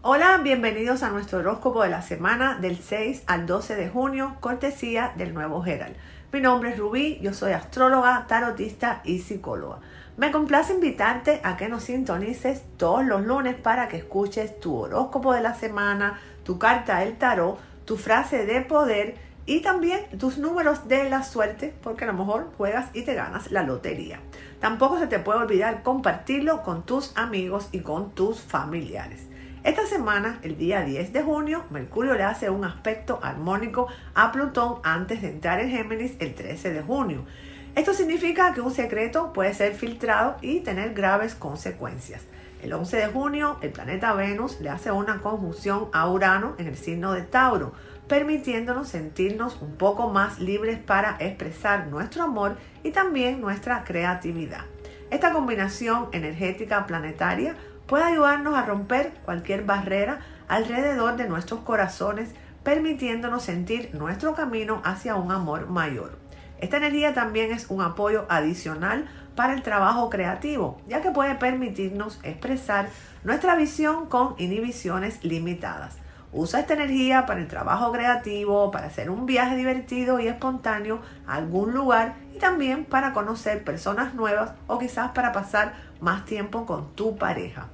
Hola, bienvenidos a nuestro horóscopo de la semana del 6 al 12 de junio, cortesía del Nuevo Herald. Mi nombre es Rubí, yo soy astróloga, tarotista y psicóloga. Me complace invitarte a que nos sintonices todos los lunes para que escuches tu horóscopo de la semana, tu carta del tarot, tu frase de poder y también tus números de la suerte, porque a lo mejor juegas y te ganas la lotería. Tampoco se te puede olvidar compartirlo con tus amigos y con tus familiares. Esta semana, el día 10 de junio, Mercurio le hace un aspecto armónico a Plutón antes de entrar en Géminis el 13 de junio. Esto significa que un secreto puede ser filtrado y tener graves consecuencias. El 11 de junio, el planeta Venus le hace una conjunción a Urano en el signo de Tauro, permitiéndonos sentirnos un poco más libres para expresar nuestro amor y también nuestra creatividad. Esta combinación energética planetaria puede ayudarnos a romper cualquier barrera alrededor de nuestros corazones, permitiéndonos sentir nuestro camino hacia un amor mayor. Esta energía también es un apoyo adicional para el trabajo creativo, ya que puede permitirnos expresar nuestra visión con inhibiciones limitadas. Usa esta energía para el trabajo creativo, para hacer un viaje divertido y espontáneo a algún lugar y también para conocer personas nuevas o quizás para pasar más tiempo con tu pareja.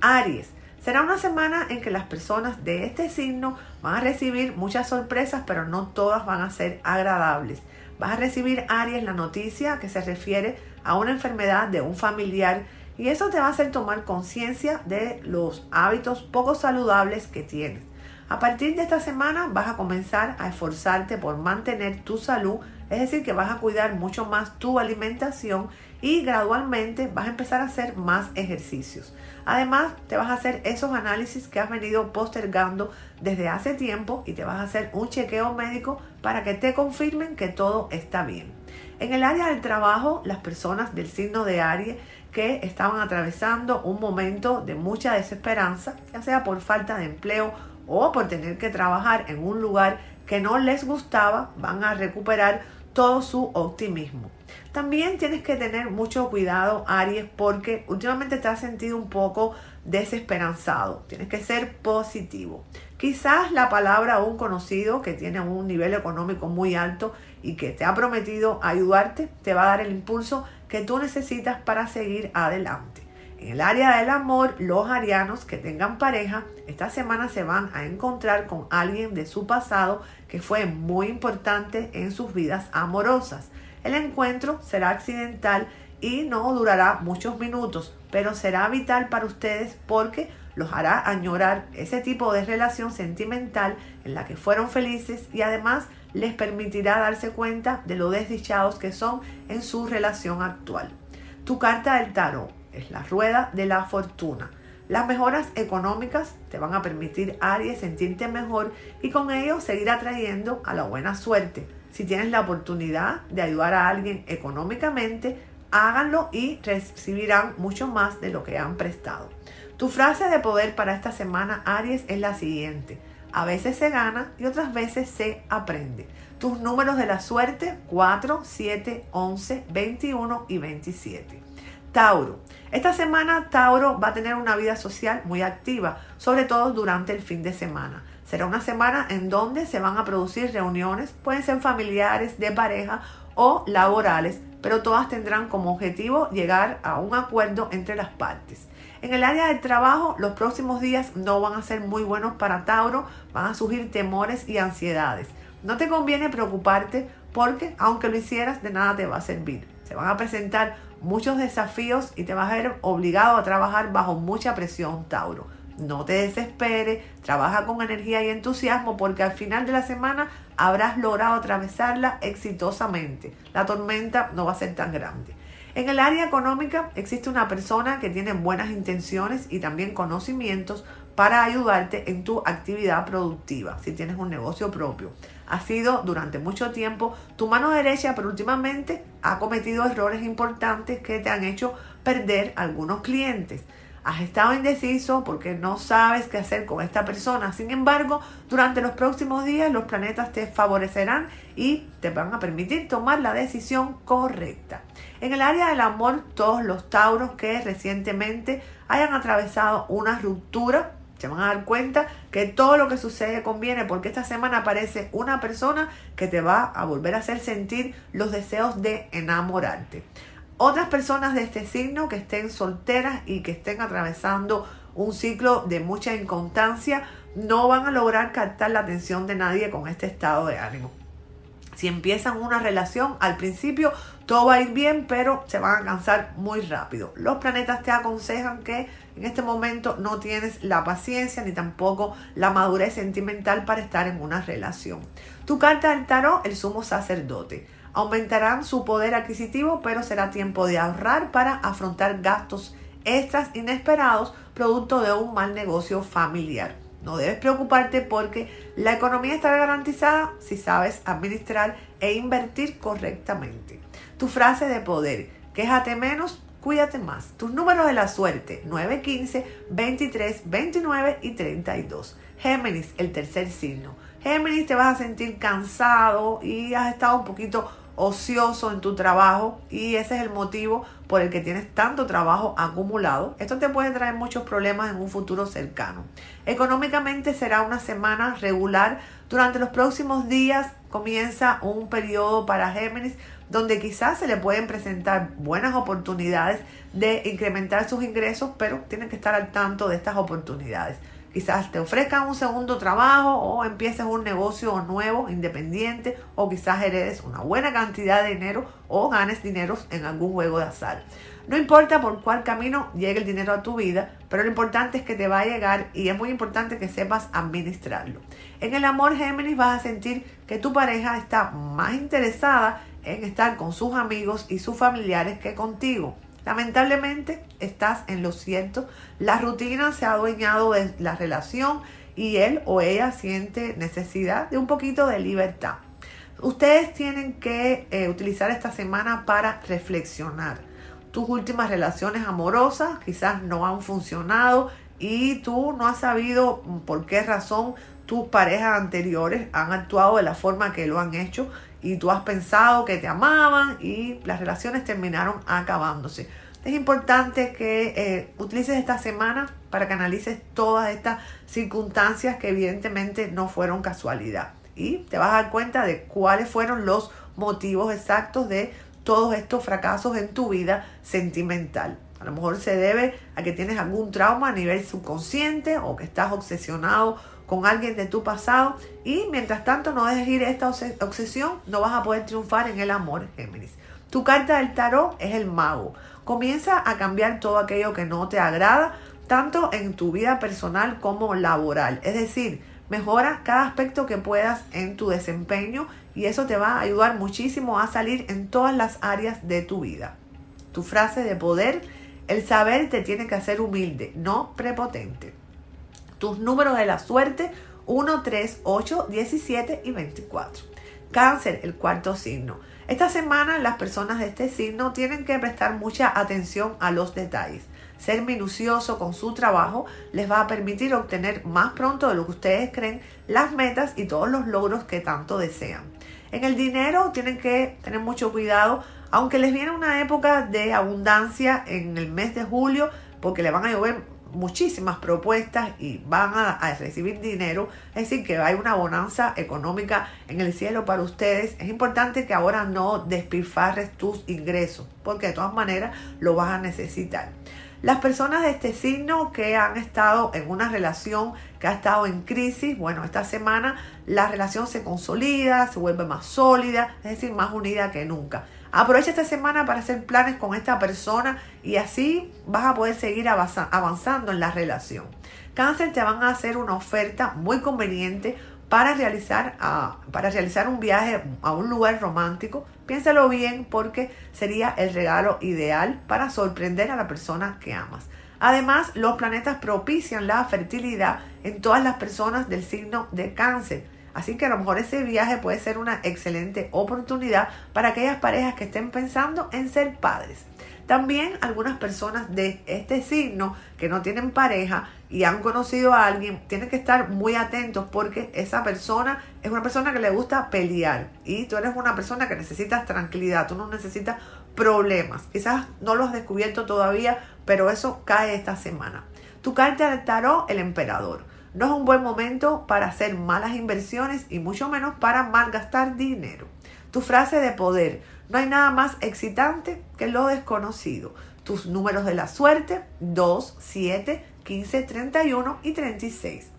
Aries. Será una semana en que las personas de este signo van a recibir muchas sorpresas, pero no todas van a ser agradables. Vas a recibir, Aries, la noticia que se refiere a una enfermedad de un familiar y eso te va a hacer tomar conciencia de los hábitos poco saludables que tienes. A partir de esta semana vas a comenzar a esforzarte por mantener tu salud, es decir, que vas a cuidar mucho más tu alimentación y gradualmente vas a empezar a hacer más ejercicios. Además, te vas a hacer esos análisis que has venido postergando desde hace tiempo y te vas a hacer un chequeo médico para que te confirmen que todo está bien. En el área del trabajo, las personas del signo de Aries que estaban atravesando un momento de mucha desesperanza, ya sea por falta de empleo o por tener que trabajar en un lugar que no les gustaba, van a recuperar todo su optimismo. También tienes que tener mucho cuidado, Aries, porque últimamente te has sentido un poco desesperanzado. Tienes que ser positivo. Quizás la palabra a un conocido que tiene un nivel económico muy alto y que te ha prometido ayudarte, te va a dar el impulso que tú necesitas para seguir adelante. En el área del amor, los arianos que tengan pareja, esta semana se van a encontrar con alguien de su pasado que fue muy importante en sus vidas amorosas. El encuentro será accidental y no durará muchos minutos, pero será vital para ustedes porque los hará añorar ese tipo de relación sentimental en la que fueron felices y además les permitirá darse cuenta de lo desdichados que son en su relación actual. Tu carta del tarot es la rueda de la fortuna. Las mejoras económicas te van a permitir, Aries, sentirte mejor y con ello seguir atrayendo a la buena suerte. Si tienes la oportunidad de ayudar a alguien económicamente, háganlo y recibirán mucho más de lo que han prestado. Tu frase de poder para esta semana, Aries, es la siguiente. A veces se gana y otras veces se aprende. Tus números de la suerte 4, 7, 11, 21 y 27. Tauro. Esta semana Tauro va a tener una vida social muy activa, sobre todo durante el fin de semana. Será una semana en donde se van a producir reuniones, pueden ser familiares, de pareja o laborales, pero todas tendrán como objetivo llegar a un acuerdo entre las partes. En el área del trabajo, los próximos días no van a ser muy buenos para Tauro, van a surgir temores y ansiedades. No te conviene preocuparte porque aunque lo hicieras, de nada te va a servir. Se van a presentar muchos desafíos y te vas a ver obligado a trabajar bajo mucha presión, Tauro. No te desesperes, trabaja con energía y entusiasmo porque al final de la semana habrás logrado atravesarla exitosamente. La tormenta no va a ser tan grande. En el área económica existe una persona que tiene buenas intenciones y también conocimientos para ayudarte en tu actividad productiva, si tienes un negocio propio. Ha sido durante mucho tiempo tu mano derecha, pero últimamente ha cometido errores importantes que te han hecho perder algunos clientes. Has estado indeciso porque no sabes qué hacer con esta persona. Sin embargo, durante los próximos días los planetas te favorecerán y te van a permitir tomar la decisión correcta. En el área del amor, todos los tauros que recientemente hayan atravesado una ruptura Se van a dar cuenta que todo lo que sucede conviene porque esta semana aparece una persona que te va a volver a hacer sentir los deseos de enamorarte. Otras personas de este signo que estén solteras y que estén atravesando un ciclo de mucha inconstancia no van a lograr captar la atención de nadie con este estado de ánimo. Si empiezan una relación, al principio todo va a ir bien, pero se van a cansar muy rápido. Los planetas te aconsejan que en este momento no tienes la paciencia ni tampoco la madurez sentimental para estar en una relación. Tu carta del tarot, el sumo sacerdote. Aumentarán su poder adquisitivo, pero será tiempo de ahorrar para afrontar gastos extras inesperados producto de un mal negocio familiar. No debes preocuparte porque la economía estará garantizada si sabes administrar e invertir correctamente. Tu frase de poder, quéjate menos, cuídate más. Tus números de la suerte, 9, 15, 23, 29 y 32. Géminis, el tercer signo. Géminis, te vas a sentir cansado y has estado un poquito ocioso en tu trabajo y ese es el motivo por el que tienes tanto trabajo acumulado. Esto te puede traer muchos problemas en un futuro cercano. Económicamente será una semana regular. Durante los próximos días comienza un periodo para Géminis donde quizás se le pueden presentar buenas oportunidades de incrementar sus ingresos, pero tienen que estar al tanto de estas oportunidades. Quizás te ofrezcan un segundo trabajo o empieces un negocio nuevo, independiente, o quizás heredes una buena cantidad de dinero o ganes dinero en algún juego de azar. No importa por cuál camino llegue el dinero a tu vida, pero lo importante es que te va a llegar y es muy importante que sepas administrarlo. En el amor Géminis vas a sentir que tu pareja está más interesada en estar con sus amigos y sus familiares que contigo. Lamentablemente estás en lo cierto, la rutina se ha adueñado de la relación y él o ella siente necesidad de un poquito de libertad. Ustedes tienen que eh, utilizar esta semana para reflexionar. Tus últimas relaciones amorosas quizás no han funcionado y tú no has sabido por qué razón tus parejas anteriores han actuado de la forma que lo han hecho y tú has pensado que te amaban y las relaciones terminaron acabándose. Es importante que eh, utilices esta semana para que analices todas estas circunstancias que evidentemente no fueron casualidad. Y te vas a dar cuenta de cuáles fueron los motivos exactos de todos estos fracasos en tu vida sentimental. A lo mejor se debe a que tienes algún trauma a nivel subconsciente o que estás obsesionado con alguien de tu pasado y mientras tanto no dejes ir esta obsesión, no vas a poder triunfar en el amor, Géminis. Tu carta del tarot es el mago. Comienza a cambiar todo aquello que no te agrada, tanto en tu vida personal como laboral. Es decir, mejora cada aspecto que puedas en tu desempeño y eso te va a ayudar muchísimo a salir en todas las áreas de tu vida. Tu frase de poder, el saber te tiene que hacer humilde, no prepotente. Tus números de la suerte 1, 3, 8, 17 y 24. Cáncer, el cuarto signo. Esta semana las personas de este signo tienen que prestar mucha atención a los detalles. Ser minucioso con su trabajo les va a permitir obtener más pronto de lo que ustedes creen las metas y todos los logros que tanto desean. En el dinero tienen que tener mucho cuidado, aunque les viene una época de abundancia en el mes de julio, porque le van a llover muchísimas propuestas y van a, recibir dinero, es decir, que hay una bonanza económica en el cielo para ustedes. Es importante que ahora no despilfarres tus ingresos, porque de todas maneras lo vas a necesitar. Las personas de este signo que han estado en una relación que ha estado en crisis, bueno, esta semana la relación se consolida, se vuelve más sólida, es decir, más unida que nunca. Aprovecha esta semana para hacer planes con esta persona y así vas a poder seguir avanzando en la relación. Cáncer te van a hacer una oferta muy conveniente para realizar, ah, para realizar un viaje a un lugar romántico. Piénsalo bien porque sería el regalo ideal para sorprender a la persona que amas. Además, los planetas propician la fertilidad en todas las personas del signo de cáncer Así que a lo mejor ese viaje puede ser una excelente oportunidad para aquellas parejas que estén pensando en ser padres. También algunas personas de este signo que no tienen pareja y han conocido a alguien tienen que estar muy atentos porque esa persona es una persona que le gusta pelear y tú eres una persona que necesitas tranquilidad, tú no necesitas problemas. Quizás no lo has descubierto todavía, pero eso cae esta semana. Tu carta del tarot, el emperador. No es un buen momento para hacer malas inversiones y mucho menos para malgastar dinero. Tu frase de poder. No hay nada más excitante que lo desconocido. Tus números de la suerte 2, 7, 15, 31 y 36.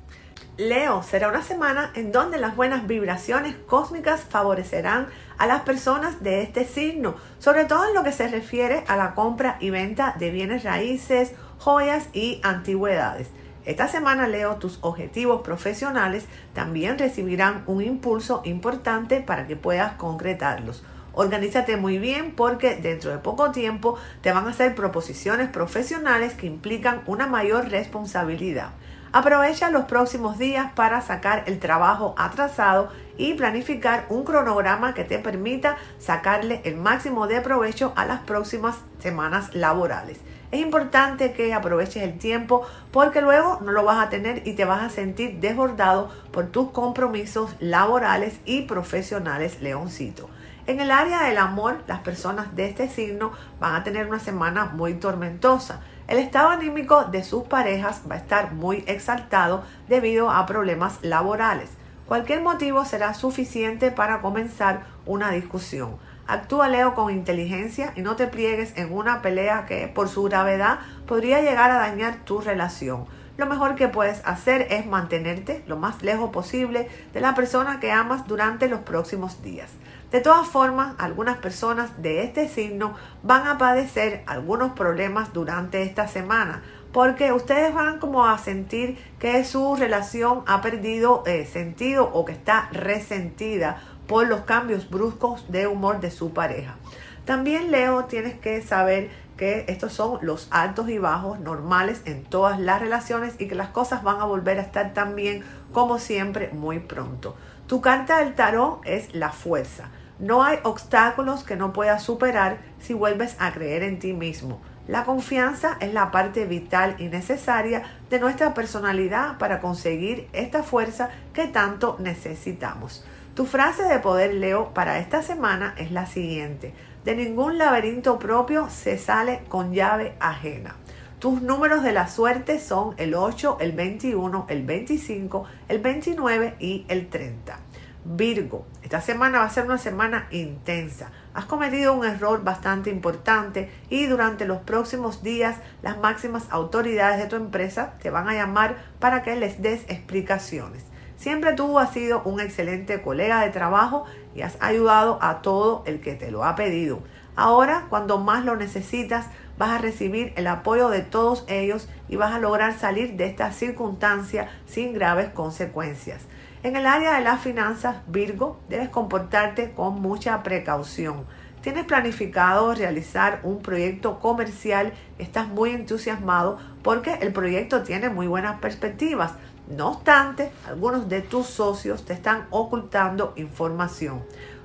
Leo, será una semana en donde las buenas vibraciones cósmicas favorecerán a las personas de este signo, sobre todo en lo que se refiere a la compra y venta de bienes raíces, joyas y antigüedades. Esta semana, Leo, tus objetivos profesionales también recibirán un impulso importante para que puedas concretarlos. Organízate muy bien porque dentro de poco tiempo te van a hacer proposiciones profesionales que implican una mayor responsabilidad. Aprovecha los próximos días para sacar el trabajo atrasado y planificar un cronograma que te permita sacarle el máximo de provecho a las próximas semanas laborales. Es importante que aproveches el tiempo porque luego no lo vas a tener y te vas a sentir desbordado por tus compromisos laborales y profesionales, leoncito. En el área del amor, las personas de este signo van a tener una semana muy tormentosa. El estado anímico de sus parejas va a estar muy exaltado debido a problemas laborales. Cualquier motivo será suficiente para comenzar una discusión. Actúa Leo con inteligencia y no te pliegues en una pelea que por su gravedad podría llegar a dañar tu relación. Lo mejor que puedes hacer es mantenerte lo más lejos posible de la persona que amas durante los próximos días. De todas formas, algunas personas de este signo van a padecer algunos problemas durante esta semana porque ustedes van como a sentir que su relación ha perdido eh, sentido o que está resentida por los cambios bruscos de humor de su pareja. También Leo tienes que saber que estos son los altos y bajos normales en todas las relaciones y que las cosas van a volver a estar tan bien como siempre muy pronto. Tu carta del tarot es la fuerza. No hay obstáculos que no puedas superar si vuelves a creer en ti mismo. La confianza es la parte vital y necesaria de nuestra personalidad para conseguir esta fuerza que tanto necesitamos. Tu frase de poder, Leo, para esta semana es la siguiente. De ningún laberinto propio se sale con llave ajena. Tus números de la suerte son el 8, el 21, el 25, el 29 y el 30. Virgo, esta semana va a ser una semana intensa. Has cometido un error bastante importante y durante los próximos días las máximas autoridades de tu empresa te van a llamar para que les des explicaciones. Siempre tú has sido un excelente colega de trabajo y has ayudado a todo el que te lo ha pedido. Ahora, cuando más lo necesitas, vas a recibir el apoyo de todos ellos y vas a lograr salir de esta circunstancia sin graves consecuencias. En el área de las finanzas, Virgo, debes comportarte con mucha precaución. Tienes planificado realizar un proyecto comercial, estás muy entusiasmado porque el proyecto tiene muy buenas perspectivas. No obstante, algunos de tus socios te están ocultando información.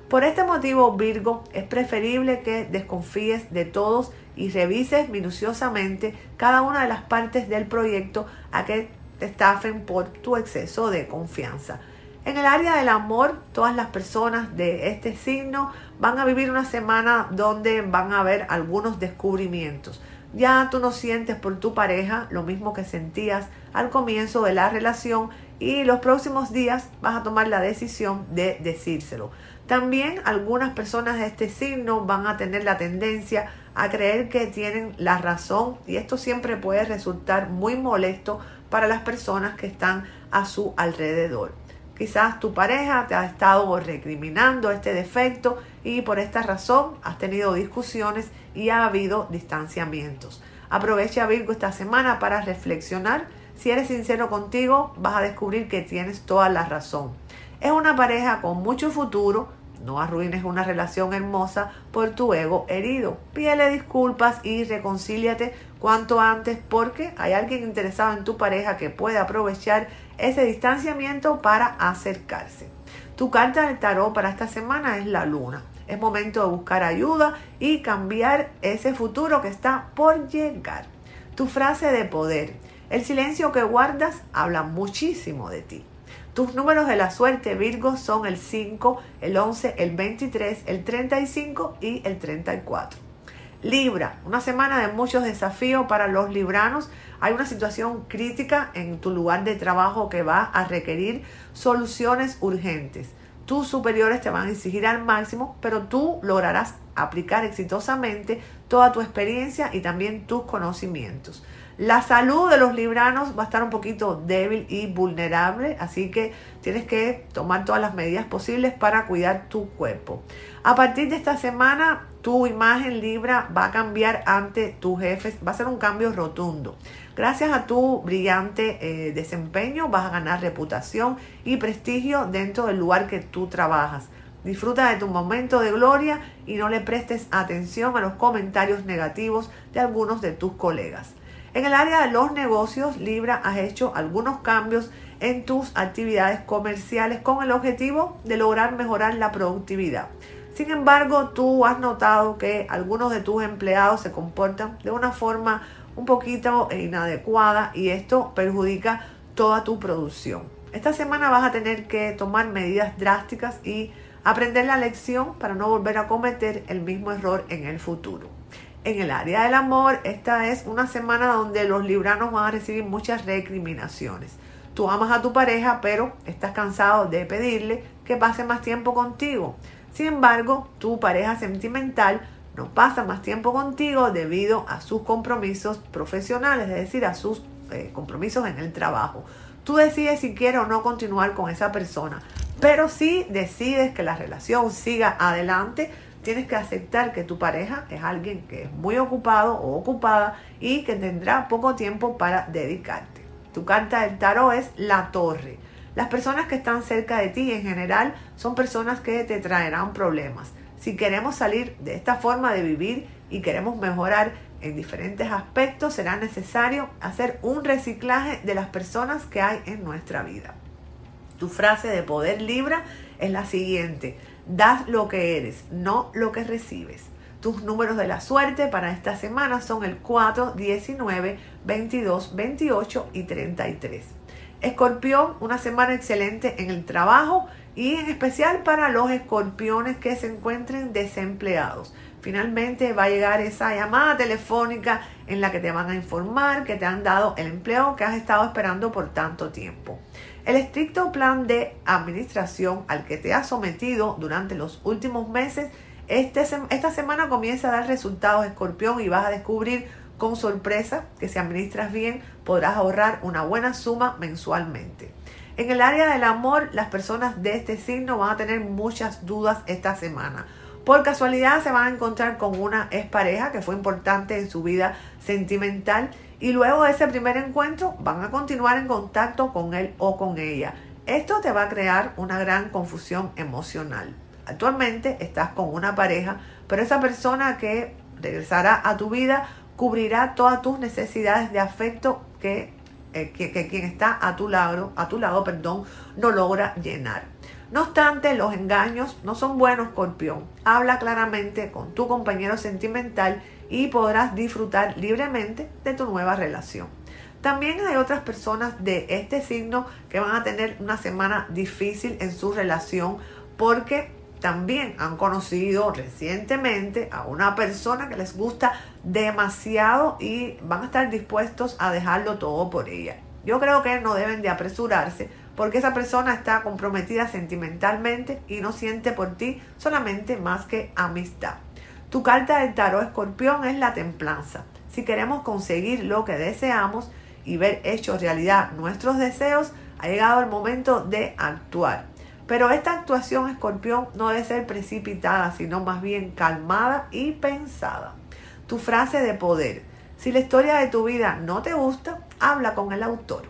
Por este motivo, Virgo, es preferible que desconfíes de todos y revises minuciosamente cada una de las partes del proyecto a que te estafen por tu exceso de confianza. En el área del amor, todas las personas de este signo van a vivir una semana donde van a haber algunos descubrimientos. Ya tú no sientes por tu pareja lo mismo que sentías al comienzo de la relación y los próximos días vas a tomar la decisión de decírselo. También algunas personas de este signo van a tener la tendencia a creer que tienen la razón y esto siempre puede resultar muy molesto para las personas que están a su alrededor. Quizás tu pareja te ha estado recriminando este defecto y por esta razón has tenido discusiones y ha habido distanciamientos. Aprovecha Virgo esta semana para reflexionar. Si eres sincero contigo, vas a descubrir que tienes toda la razón. Es una pareja con mucho futuro, no arruines una relación hermosa por tu ego herido. Pídele disculpas y reconcíliate cuanto antes porque hay alguien interesado en tu pareja que puede aprovechar ese distanciamiento para acercarse. Tu carta del tarot para esta semana es la luna. Es momento de buscar ayuda y cambiar ese futuro que está por llegar. Tu frase de poder. El silencio que guardas habla muchísimo de ti. Tus números de la suerte, Virgo, son el 5, el 11, el 23, el 35 y el 34. Libra, una semana de muchos desafíos para los libranos. Hay una situación crítica en tu lugar de trabajo que va a requerir soluciones urgentes. Tus superiores te van a exigir al máximo, pero tú lograrás aplicar exitosamente toda tu experiencia y también tus conocimientos. La salud de los libranos va a estar un poquito débil y vulnerable, así que tienes que tomar todas las medidas posibles para cuidar tu cuerpo. A partir de esta semana, tu imagen Libra va a cambiar ante tus jefes, va a ser un cambio rotundo. Gracias a tu brillante eh, desempeño vas a ganar reputación y prestigio dentro del lugar que tú trabajas. Disfruta de tu momento de gloria y no le prestes atención a los comentarios negativos de algunos de tus colegas. En el área de los negocios, Libra, has hecho algunos cambios en tus actividades comerciales con el objetivo de lograr mejorar la productividad. Sin embargo, tú has notado que algunos de tus empleados se comportan de una forma un poquito inadecuada y esto perjudica toda tu producción. Esta semana vas a tener que tomar medidas drásticas y aprender la lección para no volver a cometer el mismo error en el futuro en el área del amor, esta es una semana donde los libranos van a recibir muchas recriminaciones. Tú amas a tu pareja, pero estás cansado de pedirle que pase más tiempo contigo. Sin embargo, tu pareja sentimental no pasa más tiempo contigo debido a sus compromisos profesionales, es decir, a sus eh, compromisos en el trabajo. Tú decides si quieres o no continuar con esa persona, pero si decides que la relación siga adelante, tienes que aceptar que tu pareja es alguien que es muy ocupado o ocupada y que tendrá poco tiempo para dedicarte. Tu carta del tarot es la torre. Las personas que están cerca de ti en general son personas que te traerán problemas. Si queremos salir de esta forma de vivir y queremos mejorar en diferentes aspectos, será necesario hacer un reciclaje de las personas que hay en nuestra vida. Tu frase de poder libra es la siguiente. Das lo que eres, no lo que recibes. Tus números de la suerte para esta semana son el 4, 19, 22, 28 y 33. Escorpión, una semana excelente en el trabajo y en especial para los escorpiones que se encuentren desempleados. Finalmente va a llegar esa llamada telefónica en la que te van a informar que te han dado el empleo que has estado esperando por tanto tiempo. El estricto plan de administración al que te has sometido durante los últimos meses, este, esta semana comienza a dar resultados, escorpión, y vas a descubrir con sorpresa que si administras bien podrás ahorrar una buena suma mensualmente. En el área del amor, las personas de este signo van a tener muchas dudas esta semana. Por casualidad se van a encontrar con una expareja que fue importante en su vida sentimental y luego de ese primer encuentro van a continuar en contacto con él o con ella. Esto te va a crear una gran confusión emocional. Actualmente estás con una pareja, pero esa persona que regresará a tu vida cubrirá todas tus necesidades de afecto que, eh, que, quien está a tu lado, a tu lado, perdón, no logra llenar. No obstante, los engaños no son buenos, Scorpión. Habla claramente con tu compañero sentimental y podrás disfrutar libremente de tu nueva relación. También hay otras personas de este signo que van a tener una semana difícil en su relación porque también han conocido recientemente a una persona que les gusta demasiado y van a estar dispuestos a dejarlo todo por ella. Yo creo que no deben de apresurarse porque esa persona está comprometida sentimentalmente y no siente por ti solamente más que amistad. Tu carta del tarot escorpión es la templanza. Si queremos conseguir lo que deseamos y ver hechos realidad nuestros deseos, ha llegado el momento de actuar. Pero esta actuación escorpión no debe ser precipitada, sino más bien calmada y pensada. Tu frase de poder. Si la historia de tu vida no te gusta, habla con el autor.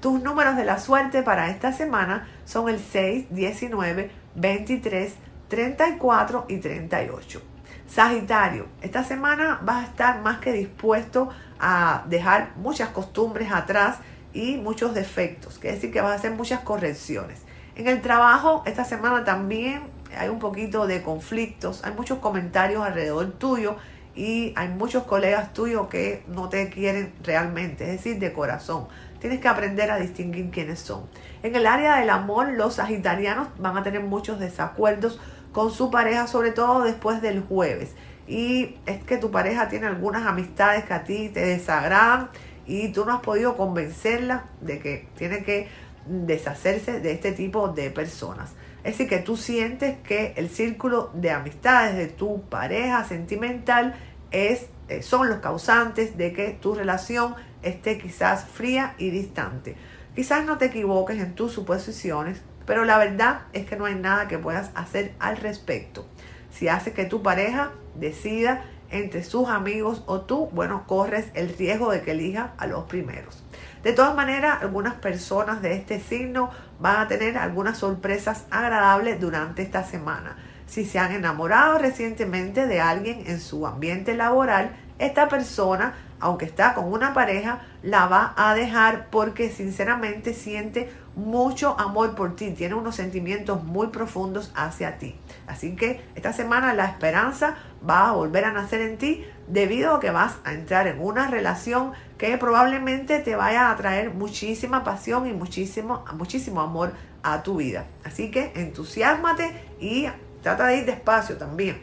Tus números de la suerte para esta semana son el 6, 19, 23, 34 y 38. Sagitario, esta semana vas a estar más que dispuesto a dejar muchas costumbres atrás y muchos defectos, que decir que vas a hacer muchas correcciones. En el trabajo, esta semana también hay un poquito de conflictos, hay muchos comentarios alrededor tuyo y hay muchos colegas tuyos que no te quieren realmente, es decir, de corazón. Tienes que aprender a distinguir quiénes son. En el área del amor, los sagitarianos van a tener muchos desacuerdos con su pareja, sobre todo después del jueves. Y es que tu pareja tiene algunas amistades que a ti te desagradan y tú no has podido convencerla de que tiene que deshacerse de este tipo de personas. Es decir, que tú sientes que el círculo de amistades de tu pareja sentimental es, eh, son los causantes de que tu relación esté quizás fría y distante. Quizás no te equivoques en tus suposiciones, pero la verdad es que no hay nada que puedas hacer al respecto. Si haces que tu pareja decida entre sus amigos o tú, bueno, corres el riesgo de que elija a los primeros. De todas maneras, algunas personas de este signo van a tener algunas sorpresas agradables durante esta semana. Si se han enamorado recientemente de alguien en su ambiente laboral, esta persona, aunque está con una pareja, la va a dejar porque sinceramente siente mucho amor por ti, tiene unos sentimientos muy profundos hacia ti. Así que esta semana la esperanza va a volver a nacer en ti debido a que vas a entrar en una relación que probablemente te vaya a traer muchísima pasión y muchísimo, muchísimo amor a tu vida. Así que entusiasmate y trata de ir despacio también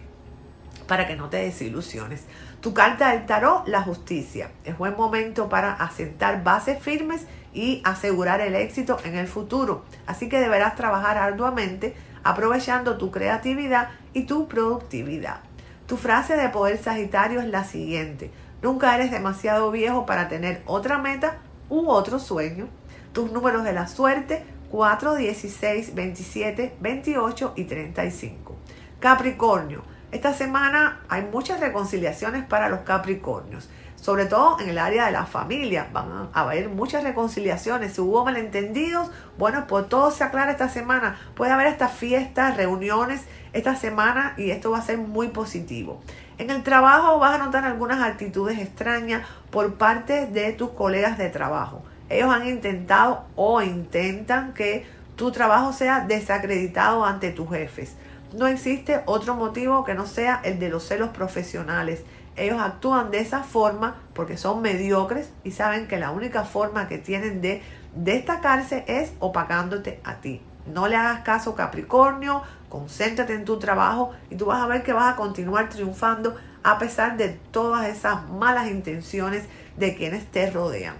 para que no te desilusiones. Tu carta del tarot, la justicia. Es buen momento para asentar bases firmes y asegurar el éxito en el futuro. Así que deberás trabajar arduamente aprovechando tu creatividad y tu productividad. Tu frase de poder Sagitario es la siguiente. Nunca eres demasiado viejo para tener otra meta u otro sueño. Tus números de la suerte 4, 16, 27, 28 y 35. Capricornio. Esta semana hay muchas reconciliaciones para los Capricornios sobre todo en el área de la familia. Van a haber muchas reconciliaciones. Si hubo malentendidos, bueno, pues todo se aclara esta semana. Puede haber estas fiestas, reuniones esta semana y esto va a ser muy positivo. En el trabajo vas a notar algunas actitudes extrañas por parte de tus colegas de trabajo. Ellos han intentado o intentan que tu trabajo sea desacreditado ante tus jefes. No existe otro motivo que no sea el de los celos profesionales ellos actúan de esa forma porque son mediocres y saben que la única forma que tienen de destacarse es opacándote a ti. No le hagas caso Capricornio, concéntrate en tu trabajo y tú vas a ver que vas a continuar triunfando a pesar de todas esas malas intenciones de quienes te rodean.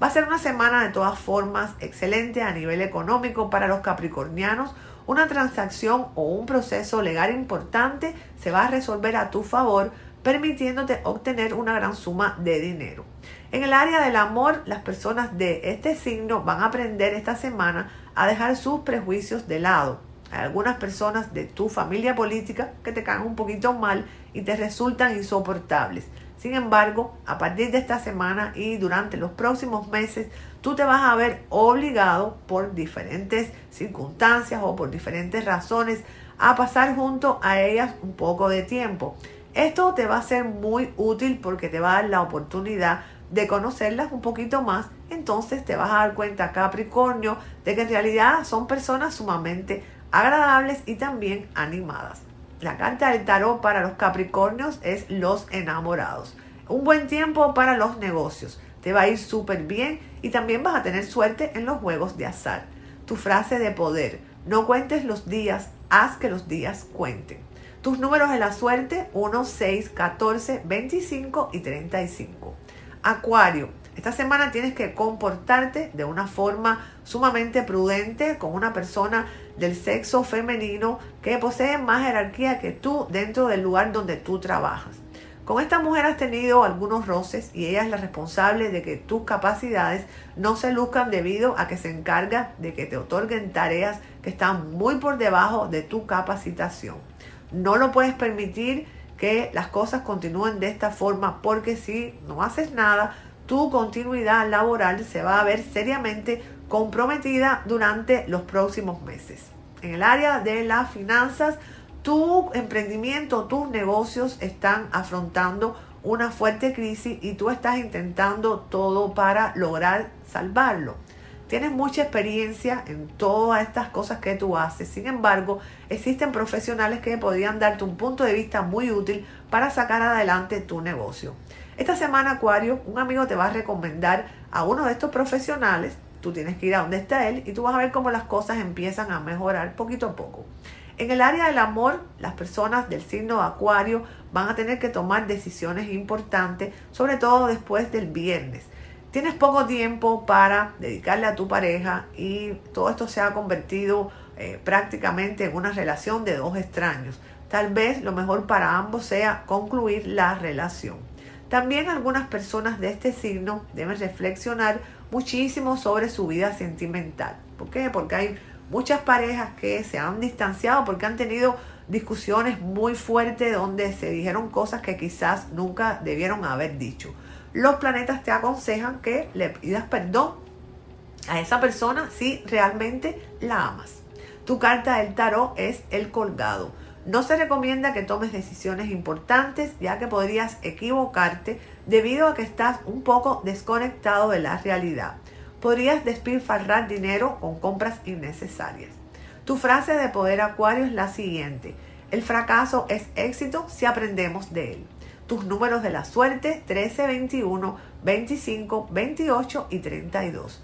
Va a ser una semana de todas formas excelente a nivel económico para los capricornianos. Una transacción o un proceso legal importante se va a resolver a tu favor permitiéndote obtener una gran suma de dinero. En el área del amor, las personas de este signo van a aprender esta semana a dejar sus prejuicios de lado. Hay algunas personas de tu familia política que te caen un poquito mal y te resultan insoportables. Sin embargo, a partir de esta semana y durante los próximos meses, tú te vas a ver obligado por diferentes circunstancias o por diferentes razones a pasar junto a ellas un poco de tiempo. Esto te va a ser muy útil porque te va a dar la oportunidad de conocerlas un poquito más. Entonces te vas a dar cuenta, Capricornio, de que en realidad son personas sumamente agradables y también animadas. La carta del tarot para los Capricornios es los enamorados. Un buen tiempo para los negocios. Te va a ir súper bien y también vas a tener suerte en los juegos de azar. Tu frase de poder. No cuentes los días, haz que los días cuenten. Tus números de la suerte 1, 6, 14, 25 y 35. Acuario, esta semana tienes que comportarte de una forma sumamente prudente con una persona del sexo femenino que posee más jerarquía que tú dentro del lugar donde tú trabajas. Con esta mujer has tenido algunos roces y ella es la responsable de que tus capacidades no se luzcan debido a que se encarga de que te otorguen tareas que están muy por debajo de tu capacitación. No lo puedes permitir que las cosas continúen de esta forma porque si no haces nada, tu continuidad laboral se va a ver seriamente comprometida durante los próximos meses. En el área de las finanzas, tu emprendimiento, tus negocios están afrontando una fuerte crisis y tú estás intentando todo para lograr salvarlo. Tienes mucha experiencia en todas estas cosas que tú haces. Sin embargo, existen profesionales que podrían darte un punto de vista muy útil para sacar adelante tu negocio. Esta semana, Acuario, un amigo te va a recomendar a uno de estos profesionales. Tú tienes que ir a donde está él y tú vas a ver cómo las cosas empiezan a mejorar poquito a poco. En el área del amor, las personas del signo Acuario van a tener que tomar decisiones importantes, sobre todo después del viernes. Tienes poco tiempo para dedicarle a tu pareja y todo esto se ha convertido eh, prácticamente en una relación de dos extraños. Tal vez lo mejor para ambos sea concluir la relación. También algunas personas de este signo deben reflexionar muchísimo sobre su vida sentimental. ¿Por qué? Porque hay muchas parejas que se han distanciado porque han tenido discusiones muy fuertes donde se dijeron cosas que quizás nunca debieron haber dicho. Los planetas te aconsejan que le pidas perdón a esa persona si realmente la amas. Tu carta del tarot es el colgado. No se recomienda que tomes decisiones importantes ya que podrías equivocarte debido a que estás un poco desconectado de la realidad. Podrías despilfarrar dinero con compras innecesarias. Tu frase de poder acuario es la siguiente. El fracaso es éxito si aprendemos de él. Tus números de la suerte 13, 21, 25, 28 y 32.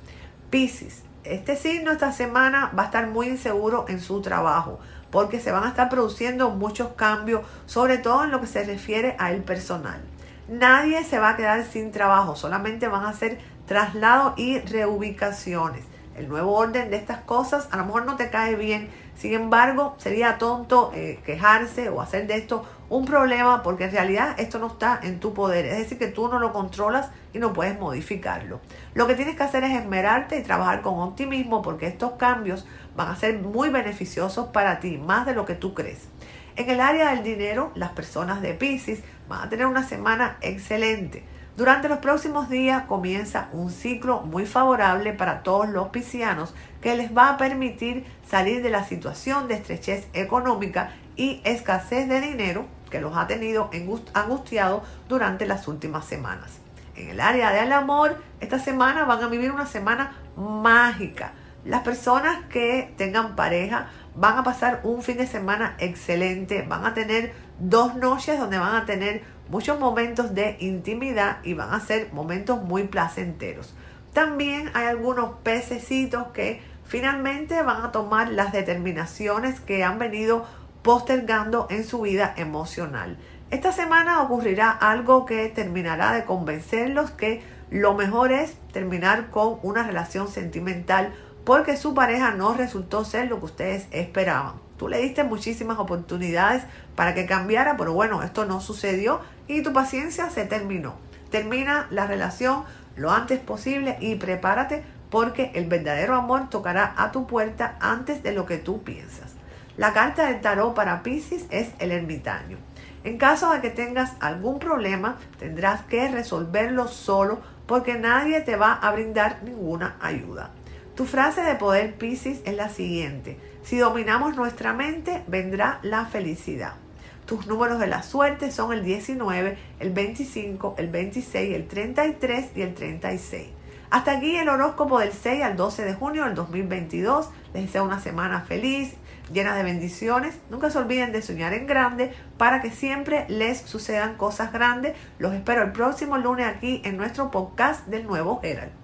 Piscis, este signo esta semana va a estar muy inseguro en su trabajo porque se van a estar produciendo muchos cambios, sobre todo en lo que se refiere a el personal. Nadie se va a quedar sin trabajo, solamente van a hacer traslados y reubicaciones. El nuevo orden de estas cosas a lo mejor no te cae bien, sin embargo sería tonto eh, quejarse o hacer de esto un problema porque en realidad esto no está en tu poder, es decir, que tú no lo controlas y no puedes modificarlo. Lo que tienes que hacer es esmerarte y trabajar con optimismo porque estos cambios van a ser muy beneficiosos para ti, más de lo que tú crees. En el área del dinero, las personas de Pisces van a tener una semana excelente. Durante los próximos días comienza un ciclo muy favorable para todos los piscianos que les va a permitir salir de la situación de estrechez económica y escasez de dinero que los ha tenido angustiados durante las últimas semanas. En el área del amor, esta semana van a vivir una semana mágica. Las personas que tengan pareja van a pasar un fin de semana excelente, van a tener dos noches donde van a tener muchos momentos de intimidad y van a ser momentos muy placenteros. También hay algunos pececitos que finalmente van a tomar las determinaciones que han venido postergando en su vida emocional. Esta semana ocurrirá algo que terminará de convencerlos que lo mejor es terminar con una relación sentimental porque su pareja no resultó ser lo que ustedes esperaban. Tú le diste muchísimas oportunidades para que cambiara, pero bueno, esto no sucedió y tu paciencia se terminó. Termina la relación lo antes posible y prepárate porque el verdadero amor tocará a tu puerta antes de lo que tú piensas. La carta del tarot para Pisces es el ermitaño. En caso de que tengas algún problema, tendrás que resolverlo solo porque nadie te va a brindar ninguna ayuda. Tu frase de poder Pisces es la siguiente. Si dominamos nuestra mente, vendrá la felicidad. Tus números de la suerte son el 19, el 25, el 26, el 33 y el 36. Hasta aquí el horóscopo del 6 al 12 de junio del 2022. Les deseo una semana feliz, llena de bendiciones. Nunca se olviden de soñar en grande para que siempre les sucedan cosas grandes. Los espero el próximo lunes aquí en nuestro podcast del nuevo Herald.